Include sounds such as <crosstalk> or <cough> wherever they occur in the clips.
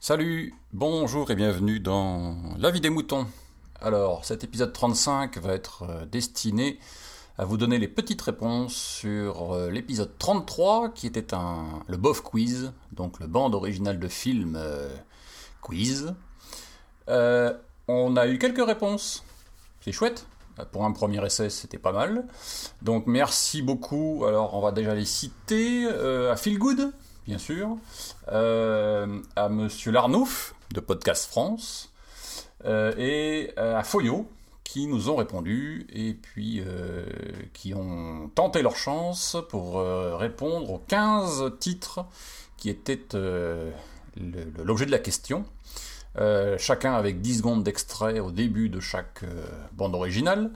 Salut, bonjour et bienvenue dans La vie des moutons. Alors, cet épisode 35 va être euh, destiné à vous donner les petites réponses sur euh, l'épisode 33 qui était un, le BOF Quiz, donc le bande original de film euh, quiz. On a eu quelques réponses, c'est chouette. Pour un premier essai, c'était pas mal. Donc merci beaucoup. Alors on va déjà les citer euh, à Feel Good, bien sûr, euh, à Monsieur Larnouf de Podcast France euh, et à Foyo qui nous ont répondu et puis qui ont tenté leur chance pour répondre aux 15 titres qui étaient l'objet de la question. Euh, chacun avec 10 secondes d'extrait au début de chaque euh, bande originale.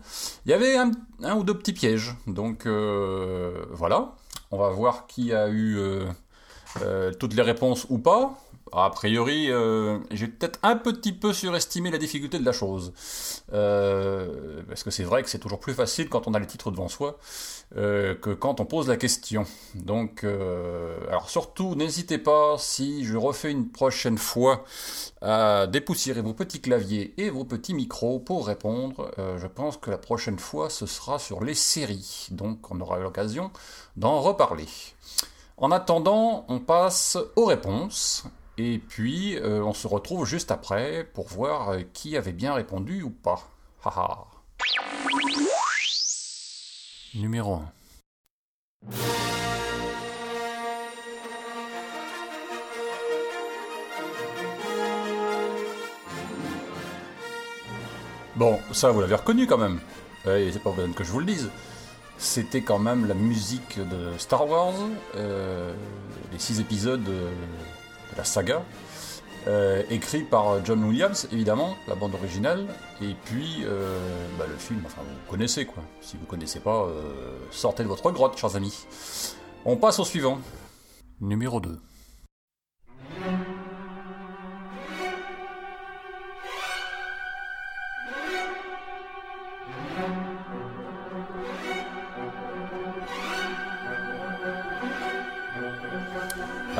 Il y avait un, ou deux petits pièges, donc euh, voilà. On va voir qui a eu toutes les réponses ou pas. A priori, j'ai peut-être un petit peu surestimé la difficulté de la chose. Parce que c'est vrai que c'est toujours plus facile quand on a les titres devant soi euh, que quand on pose la question. Donc, euh, alors surtout, n'hésitez pas, si je refais une prochaine fois, à dépoussiérer vos petits claviers et vos petits micros pour répondre. Euh, je pense que la prochaine fois, ce sera sur les séries. Donc, on aura l'occasion d'en reparler. En attendant, on passe aux réponses. Et puis, on se retrouve juste après pour voir qui avait bien répondu ou pas. Haha. Numéro 1. Bon, ça vous l'avez reconnu quand même. Et c'est pas besoin que je vous le dise. C'était quand même la musique de Star Wars, euh, les six épisodes de, de la saga, euh, écrit par John Williams, évidemment, la bande originale, et puis euh, bah, le film, enfin vous connaissez quoi. Si vous connaissez pas, euh, sortez de votre grotte, chers amis. On passe au suivant. Numéro 2.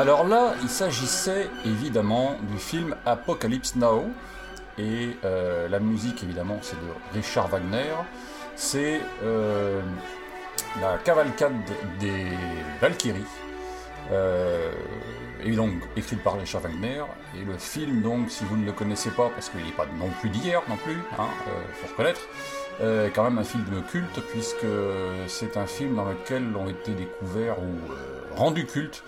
Alors là, il s'agissait évidemment du film Apocalypse Now. Et euh, la musique, évidemment, c'est de Richard Wagner. C'est euh, la cavalcade des Valkyries. Euh, et donc écrite par Richard Wagner. Et le film, donc, si vous ne le connaissez pas, parce qu'il n'est pas non plus d'hier non plus, hein, euh, faut reconnaître, euh, quand même un film culte, puisque c'est un film dans lequel ont été découverts ou rendus cultes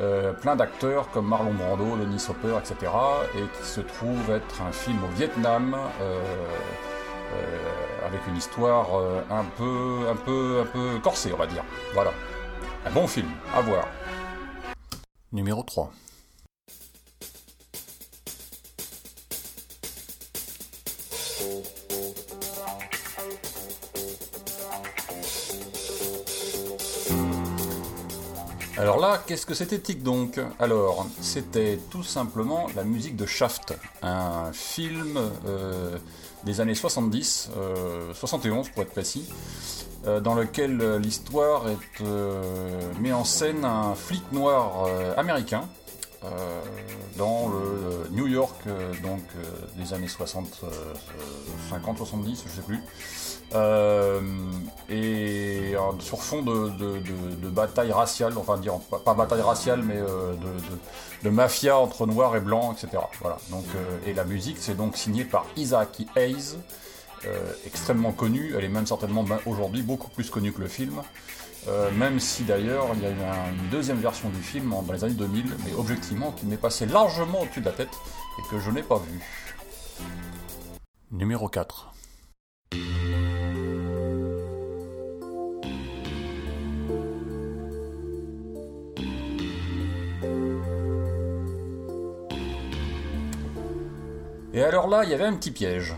euh, plein d'acteurs comme Marlon Brando, Lenny Soper, etc. et qui se trouve être un film au Vietnam euh, euh, avec une histoire un peu, un peu, un peu corsée, on va dire. Voilà, un bon film à voir. Numéro 3. Alors là, qu'est-ce que c'était Tic donc Alors, c'était tout simplement la musique de Shaft, un film euh, des années 70, euh, 71 pour être précis, euh, dans lequel euh, l'histoire euh, met en scène un flic noir euh, américain euh, dans le New York euh, donc euh, des années 60, euh, 50, 70, je sais plus. Euh, et euh, sur fond de, bataille raciale, enfin dire pas, bataille raciale, mais euh, de, mafia entre noirs et blancs, etc. Voilà. Donc et la musique, c'est donc signé par Isaac Hayes, extrêmement connue. Elle est même certainement ben, aujourd'hui beaucoup plus connue que le film. Même si d'ailleurs il y a une deuxième version du film dans les années 2000, mais objectivement qui m'est passé largement au-dessus de la tête et que je n'ai pas vu. Numéro 4. Et alors là, il y avait un petit piège.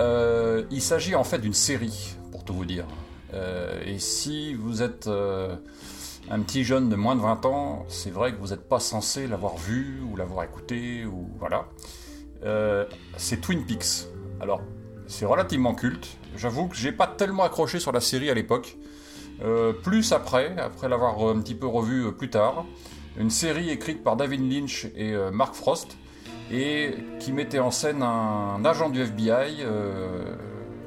Euh, il s'agit en fait d'une série, pour tout vous dire. Euh, et si vous êtes euh, un petit jeune de moins de 20 ans, c'est vrai que vous n'êtes pas censé l'avoir vu ou l'avoir écouté, ou voilà. C'est Twin Peaks. Alors, c'est relativement culte. J'avoue que j'ai pas tellement accroché sur la série à l'époque. plus après, après l'avoir un petit peu revu plus tard, une série écrite par David Lynch et Mark Frost, et qui mettait en scène un agent du FBI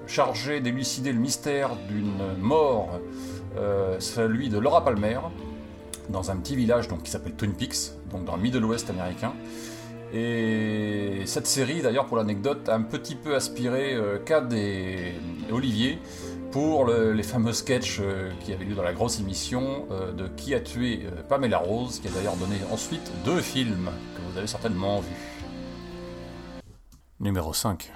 chargé d'élucider le mystère d'une mort, celui de Laura Palmer, dans un petit village donc, qui s'appelle Twin Peaks, donc dans le Middle West américain. Et cette série, d'ailleurs, pour l'anecdote, a un petit peu aspiré euh, Cad et Olivier pour les fameux sketchs euh, qui avaient lieu dans la grosse émission euh, de Qui a tué Pamela Rose, qui a d'ailleurs donné ensuite deux films que vous avez certainement vus. Numéro 5.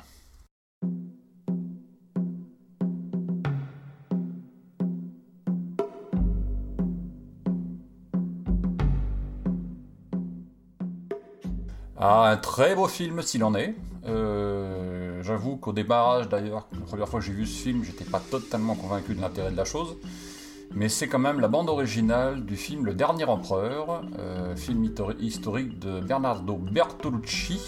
Ah, un très beau film s'il en est. Euh, j'avoue qu'au démarrage, d'ailleurs, la première fois que j'ai vu ce film, j'étais pas totalement convaincu de l'intérêt de la chose. Mais c'est quand même la bande originale du film Le Dernier Empereur, euh, film historique de Bernardo Bertolucci.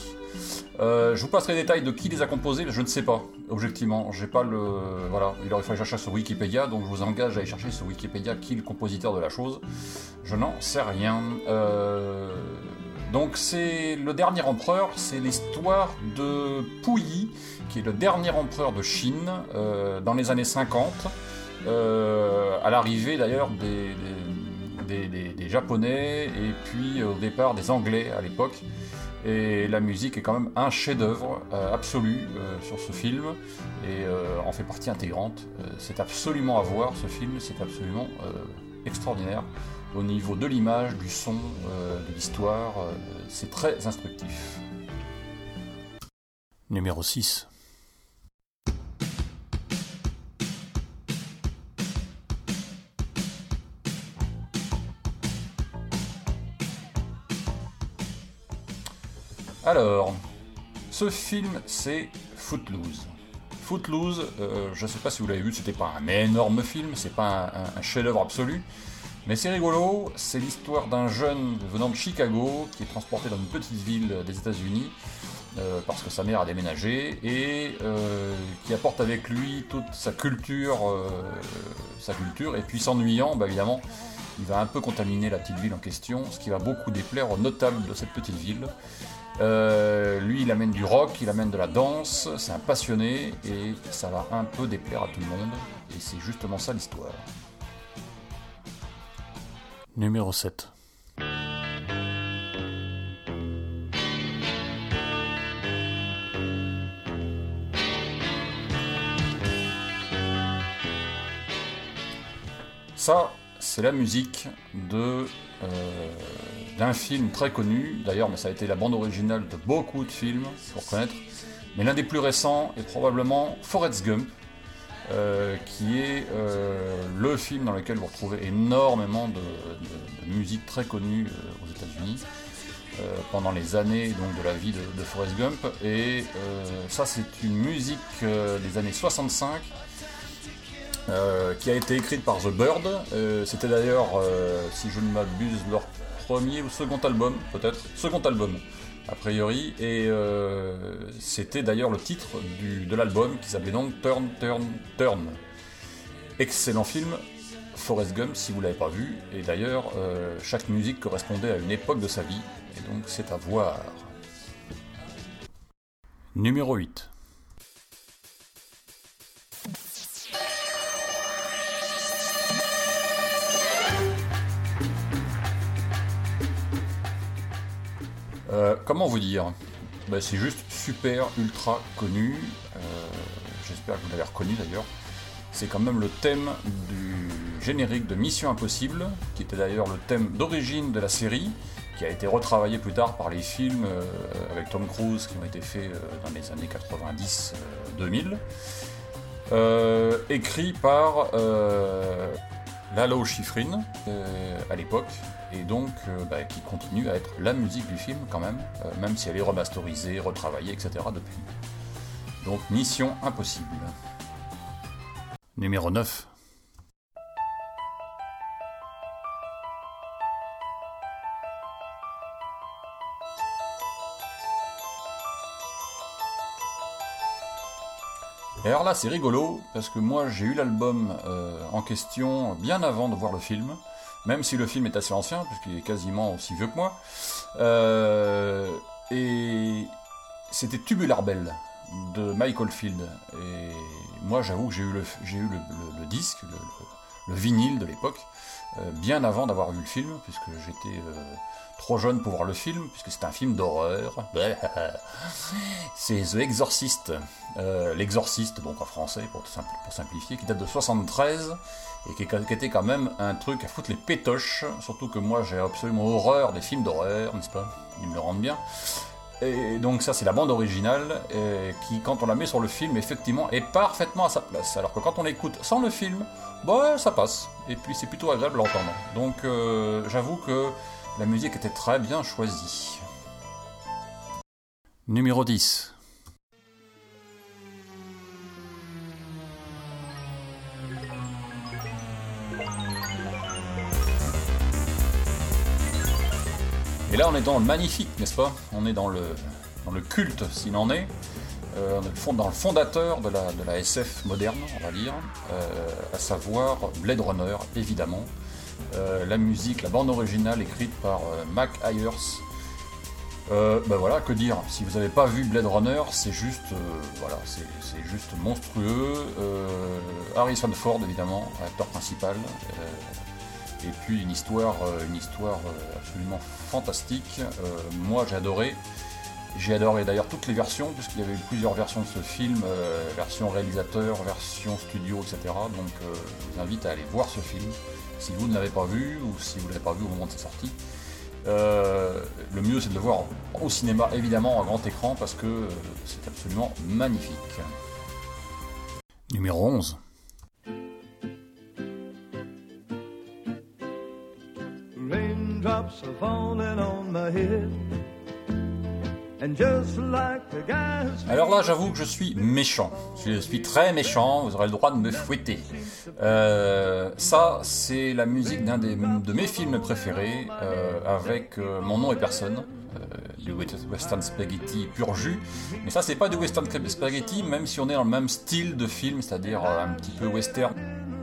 Euh, je vous passerai les détails de qui les a composés, je ne sais pas, objectivement. J'ai pas le. Voilà, il aurait fallu chercher sur Wikipédia, donc je vous engage à aller chercher sur Wikipédia qui est le compositeur de la chose. Je n'en sais rien. Euh donc c'est le dernier empereur, c'est l'histoire de Puyi, qui est le dernier empereur de Chine euh, dans les années 50, euh, à l'arrivée d'ailleurs des, Japonais et puis au départ des Anglais à l'époque. Et la musique est quand même un chef-d'œuvre euh, absolu sur ce film et en fait partie intégrante. c'est absolument à voir ce film, c'est absolument extraordinaire au niveau de l'image, du son, euh, de l'histoire. Euh, c'est très instructif. Numéro 6. Alors, ce film, c'est Footloose. Footloose, euh, je ne sais pas si vous l'avez vu, c'était pas un énorme film, c'est pas un chef-d'œuvre absolu, mais c'est rigolo, c'est l'histoire d'un jeune venant de Chicago qui est transporté dans une petite ville des États-Unis euh, parce que sa mère a déménagé et euh, qui apporte avec lui toute sa culture, sa culture et puis s'ennuyant, bah, évidemment, il va un peu contaminer la petite ville en question, ce qui va beaucoup déplaire aux notables de cette petite ville. Lui, il amène du rock, il amène de la danse, c'est un passionné et ça va un peu déplaire à tout le monde. Et c'est justement ça l'histoire. Numéro 7. Ça, c'est la musique de euh, d'un film très connu, d'ailleurs, mais ça a été la bande originale de beaucoup de films, pour connaître. Mais l'un des plus récents est probablement Forrest Gump, euh, qui est euh, le film dans lequel vous retrouvez énormément de, musique très connue euh, aux États-Unis pendant les années donc, de la vie de, Forrest Gump. Et ça, c'est une musique des années 65 qui a été écrite par The Bird. C'était d'ailleurs, si je ne m'abuse, leur premier ou second album, peut-être, second album a priori, et euh, c'était d'ailleurs le titre de l'album qui s'appelait donc Turn, Turn, Turn. Excellent film, Forrest Gump si vous l'avez pas vu, et d'ailleurs euh, chaque musique correspondait à une époque de sa vie, et donc c'est à voir. Numéro 8. Comment vous dire? Bah, C'est juste super, ultra connu. Euh, j'espère que vous l'avez reconnu d'ailleurs. C'est quand même le thème du générique de Mission Impossible, qui était d'ailleurs le thème d'origine de la série, qui a été retravaillé plus tard par les films euh, avec Tom Cruise qui ont été faits dans les années 90-2000. écrit par Lalo Schifrin à l'époque, et donc euh, bah, qui continue à être la musique du film quand même, euh, même si elle est remasterisée, retravaillée, etc. depuis. Donc Mission Impossible. Numéro 9. Et alors là, c'est rigolo, parce que moi, j'ai eu l'album euh, en question bien avant de voir le film, même si le film est assez ancien, puisqu'il est quasiment aussi vieux que moi. Euh, et c'était Tubular Bell de Michael Field. Et moi, j'avoue que j'ai eu le, disque, vinyle de l'époque, euh, bien avant d'avoir vu le film, puisque j'étais trop jeune pour voir le film, puisque c'est un film d'horreur. <laughs> c'est The Exorcist. Euh, L'Exorciste, donc en français, pour, simplifier, qui date de 73, et qui, était quand même un truc à foutre les pétoches, surtout que moi j'ai absolument horreur des films d'horreur, n'est-ce pas? Ils me le rendent bien. Et donc ça c'est la bande originale, qui quand on la met sur le film, effectivement, est parfaitement à sa place. Alors que quand on l'écoute sans le film, bah ça passe. Et puis c'est plutôt agréable d'entendre. Donc euh, j'avoue que la musique était très bien choisie. Numéro 10. Et là, on est dans le magnifique, n'est-ce pas? On est dans le, dans le culte, s'il en est. Euh, on est dans le fondateur de la, SF moderne, on va dire, euh, à savoir Blade Runner, évidemment. Euh, la musique, la bande originale écrite par euh, Mac Ayers. Ben voilà, que dire? Si vous n'avez pas vu Blade Runner, c'est juste, voilà, c'est juste monstrueux. Harrison Ford, évidemment, acteur principal. et puis une histoire, une histoire absolument fantastique. moi, j'ai adoré. J'ai adoré d'ailleurs toutes les versions, puisqu'il y avait eu plusieurs versions de ce film, version réalisateur, version studio, etc. Donc je vous invite à aller voir ce film si vous ne l'avez pas vu ou si vous ne l'avez pas vu au moment de sa sortie. Euh, le mieux c'est de le voir au cinéma évidemment en grand écran parce que euh, c'est absolument magnifique. Numéro 11. Alors là, j'avoue que je suis méchant. Je suis très méchant, vous aurez le droit de me fouetter. Euh, ça, c'est la musique d'un de mes films préférés, euh, avec euh, Mon nom et personne, du western spaghetti pur jus. Mais ça, c'est pas du western spaghetti, même si on est dans le même style de film, c'est-à-dire un petit peu western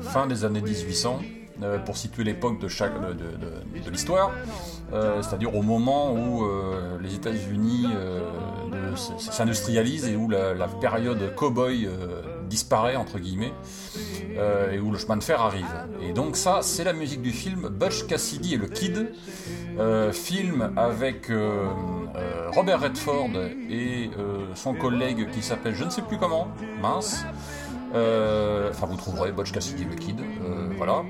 fin des années 1800. Euh, pour situer l'époque de, l'histoire, euh, c'est-à-dire au moment où euh, les États-Unis s'industrialisent et où la, période cow-boy disparaît, entre guillemets, et où le chemin de fer arrive. Et donc ça, c'est la musique du film Butch Cassidy et le Kid, film avec Robert Redford et son collègue qui s'appelle je ne sais plus comment, mince, enfin, vous trouverez Butch Cassidy et le Kid, voilà.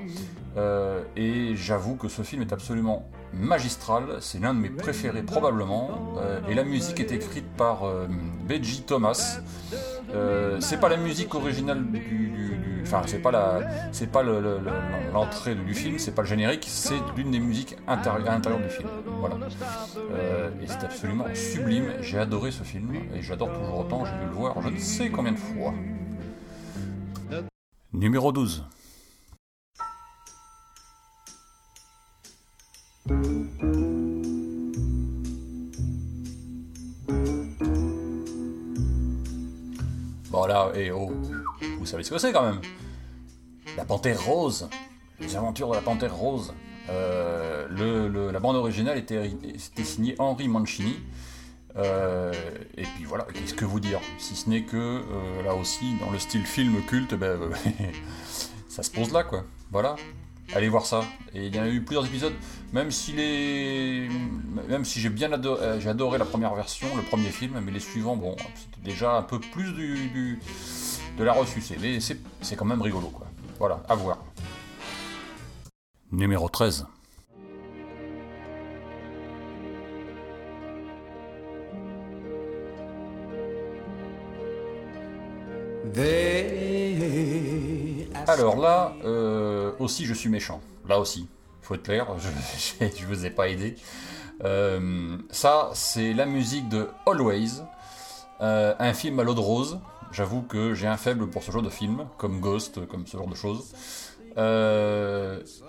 Euh, et j'avoue que ce film est absolument magistral, c'est l'un de mes préférés probablement, euh, et la musique est écrite par euh, Beji Thomas. c'est pas la musique originale du, enfin c'est pas la, c'est pas l'entrée du film, c'est pas le générique, c'est l'une des musiques à l'intérieur du film. Voilà. et c'est absolument sublime. J'ai adoré ce film et j'adore toujours autant. J'ai dû le voir je ne sais combien de fois. Numéro 12. Bon et oh, vous savez ce que c'est quand même La Panthère Rose, les aventures de la Panthère Rose. Euh, la bande originale était, signée Henri Mancini. Euh, et puis voilà, qu'est-ce que vous dire? Si ce n'est que euh, là aussi, dans le style film culte, ben, <laughs> ça se pose là quoi. Voilà, allez voir ça. Et il y en a eu plusieurs épisodes, même si les, même si j'ai bien adoré, euh, j'ai adoré la première version, le premier film, mais les suivants, bon, c'était déjà un peu plus du, de la ressucée, mais c'est quand même rigolo, quoi. Voilà, à voir. Numéro 13. Alors là, euh, aussi je suis méchant. Là aussi, faut être clair, je, <laughs> je, vous ai pas aidé. Euh, ça, c'est la musique de Always, euh, un film à l'eau de rose. J'avoue que j'ai un faible pour ce genre de film, comme Ghost, comme ce genre de choses.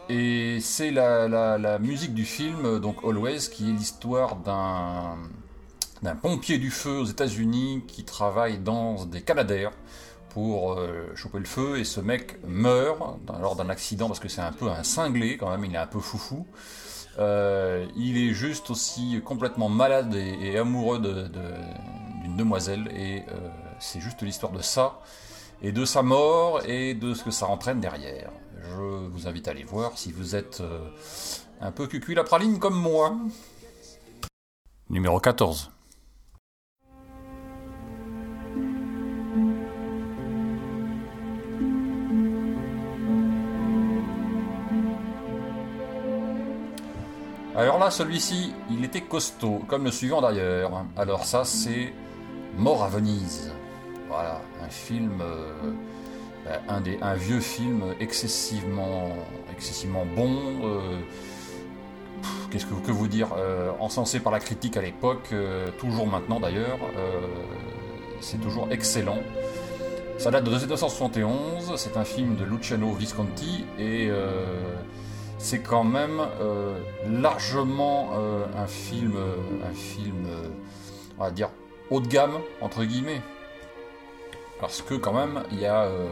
et c'est la, musique du film, donc Always, qui est l'histoire d'un, d'un pompier du feu aux États-Unis qui travaille dans des Canadaires pour choper le feu et ce mec meurt lors d'un accident parce que c'est un peu un cinglé quand même, il est un peu foufou. il est juste aussi complètement malade et, amoureux d'une demoiselle et c'est juste l'histoire de ça et de sa mort et de ce que ça entraîne derrière. Je vous invite à aller voir si vous êtes euh, un peu cucul la praline comme moi. Numéro 14. Alors là, celui-ci, il était costaud, comme le suivant d'ailleurs. Alors ça, c'est Mort à Venise. Voilà, un film, euh, euh, un, des, un vieux film excessivement, excessivement bon. Euh, qu'est-ce que, que, vous dire Encensé par la critique à l'époque, toujours maintenant d'ailleurs. c'est toujours excellent. Ça date de 1971, c'est un film de Luciano Visconti et c'est quand même largement un film, un film, on va dire, haut de gamme, entre guillemets. Parce que quand même, il y a... Euh,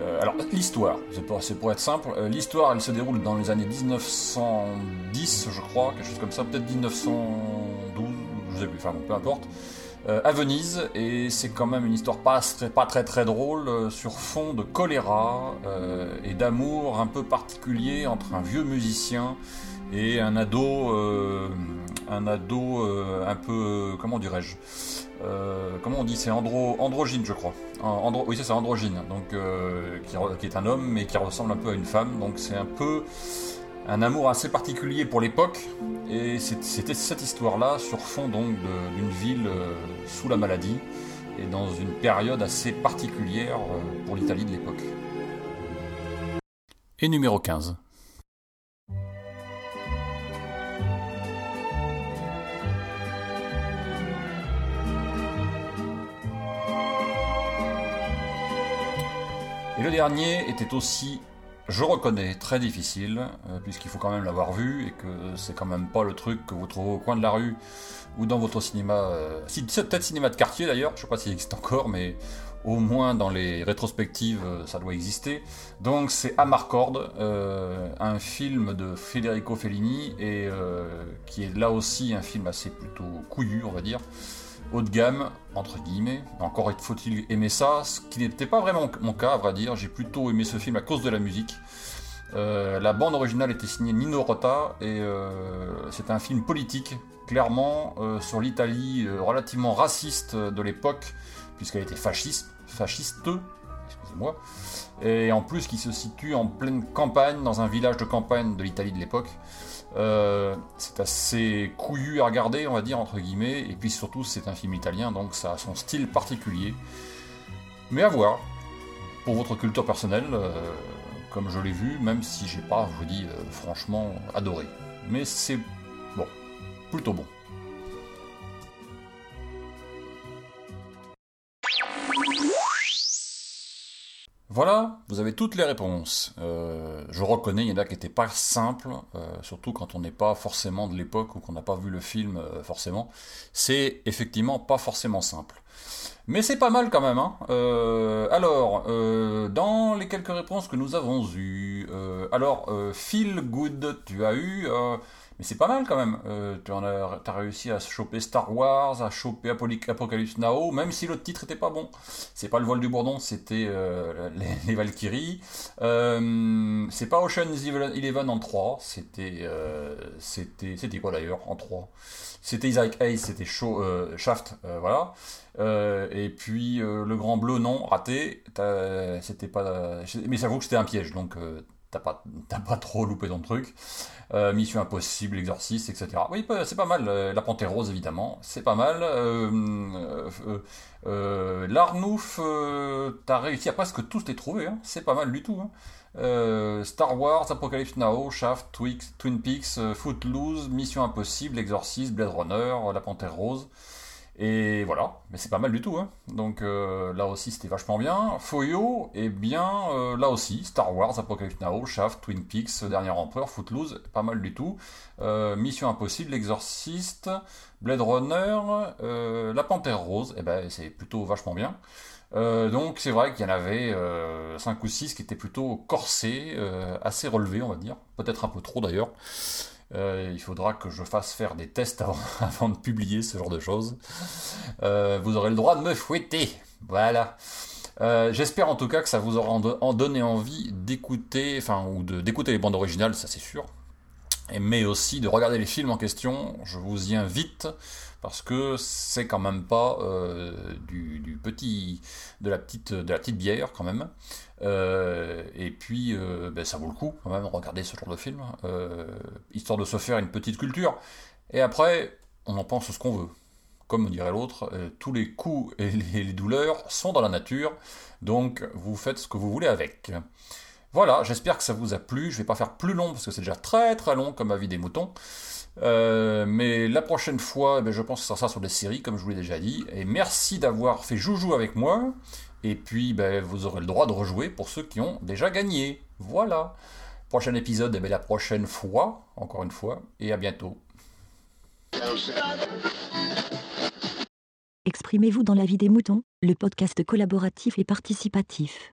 euh, alors, l'histoire, c'est pour, être simple, euh, l'histoire, elle se déroule dans les années 1910, je crois, quelque chose comme ça, peut-être 1912, je sais plus, enfin peu importe, à Venise, et c'est quand même une histoire pas, très très drôle, sur fond de choléra et d'amour un peu particulier entre un vieux musicien et un ado, un ado un peu, comment dirais-je euh, comment on dit C'est andro, androgyne, je crois. Andro, oui, c'est androgyne. Donc, euh, qui, est un homme, mais qui ressemble un peu à une femme. Donc, c'est un peu un amour assez particulier pour l'époque. Et c'était cette histoire-là sur fond donc d'une ville euh, sous la maladie et dans une période assez particulière pour l'Italie de l'époque. Et numéro 15. Et le dernier était aussi, je reconnais, très difficile, euh, puisqu'il faut quand même l'avoir vu, et que c'est quand même pas le truc que vous trouvez au coin de la rue ou dans votre cinéma, euh, peut-être cinéma de quartier d'ailleurs, je sais pas s'il existe encore, mais au moins dans les rétrospectives, euh, ça doit exister. Donc c'est Amarcord, un film de Federico Fellini, et qui est là aussi un film assez plutôt couillu, on va dire haut de gamme, entre guillemets. Encore faut-il aimer ça, ce qui n'était pas vraiment mon cas, à vrai dire. J'ai plutôt aimé ce film à cause de la musique. Euh, la bande originale était signée Nino Rota et euh, c'est un film politique, clairement, euh, sur l'Italie relativement raciste de l'époque, puisqu'elle était fasciste, fasciste, excusez-moi, et en plus qui se situe en pleine campagne, dans un village de campagne de l'Italie de l'époque. Euh, c'est assez couillu à regarder, on va dire, entre guillemets, et puis surtout c'est un film italien, donc ça a son style particulier. Mais à voir, pour votre culture personnelle, euh, comme je l'ai vu, même si j'ai pas, je vous dis, euh, franchement, adoré. Mais c'est bon, plutôt bon. Voilà, vous avez toutes les réponses. Euh, je reconnais, il y en a qui n'étaient pas simples, euh, surtout quand on n'est pas forcément de l'époque ou qu'on n'a pas vu le film euh, forcément. C'est effectivement pas forcément simple. Mais c'est pas mal quand même. Hein. alors, dans les quelques réponses que nous avons eues, alors, Feel Good, tu as eu mais c'est pas mal quand même. Euh, tu as, réussi à choper Star Wars, à choper Apocalypse Now, même si le titre était pas bon. C'est pas le vol du Bourdon, c'était euh, <laughs> les, Valkyries. Euh, c'est pas Ocean's Eleven en 3, c'était. c'était c'était quoi d'ailleurs en 3 C'était Isaac Hayes, c'était Shaft, voilà. et puis le Grand Bleu, non, raté. C'était pas. Mais ça vaut que c'était un piège, donc t'as pas, pas trop loupé ton truc. Euh, Mission Impossible, Exorciste, etc. Oui, c'est pas mal. Euh, la Panthère Rose, évidemment, c'est pas mal. Euh, L'Arnouf, t'as réussi à presque tous les trouver, hein. c'est pas mal du tout. Hein. Star Wars, Apocalypse Now, Shaft, Twin Peaks, Footloose, Mission Impossible, Exorcist, Blade Runner, La Panthère Rose. Et voilà, mais c'est pas mal du tout. Hein. Donc euh, là aussi c'était vachement bien. Foyo, et bien euh, là aussi, Star Wars, Apocalypse Now, Shaft, Twin Peaks, Dernier Empereur, Footloose, pas mal du tout. Euh, Mission Impossible, L'Exorciste, Blade Runner, La Panthère Rose, et eh ben c'est plutôt vachement bien. donc c'est vrai qu'il y en avait 5 ou 6 qui étaient plutôt corsés, assez relevés on va dire, peut-être un peu trop d'ailleurs. Il faudra que je fasse faire des tests avant, <laughs> de publier ce genre de choses. vous aurez le droit de me fouetter. Voilà. J'espère en tout cas que ça vous aura en donné envie d'écouter, enfin, ou d'écouter les bandes originales, ça c'est sûr mais aussi de regarder les films en question. Je vous y invite parce que c'est quand même pas euh, du, petit, de la petite, de la petite bière quand même. Euh, et puis, euh, ben, ça vaut le coup quand même regarder ce genre de film, histoire de se faire une petite culture. Et après, on en pense ce qu'on veut. Comme dirait l'autre, tous les coups et les douleurs sont dans la nature, donc vous faites ce que vous voulez avec. Voilà, j'espère que ça vous a plu. Je vais pas faire plus long parce que c'est déjà très très long comme avis des moutons. Euh, mais la prochaine fois, eh ben, je pense que ça sera sur des séries, comme je vous l'ai déjà dit. Et merci d'avoir fait joujou avec moi. Et puis, ben, vous aurez le droit de rejouer pour ceux qui ont déjà gagné. Voilà. Prochain épisode, eh ben, la prochaine fois, encore une fois. Et à bientôt. Exprimez-vous dans la vie des moutons, le podcast collaboratif et participatif.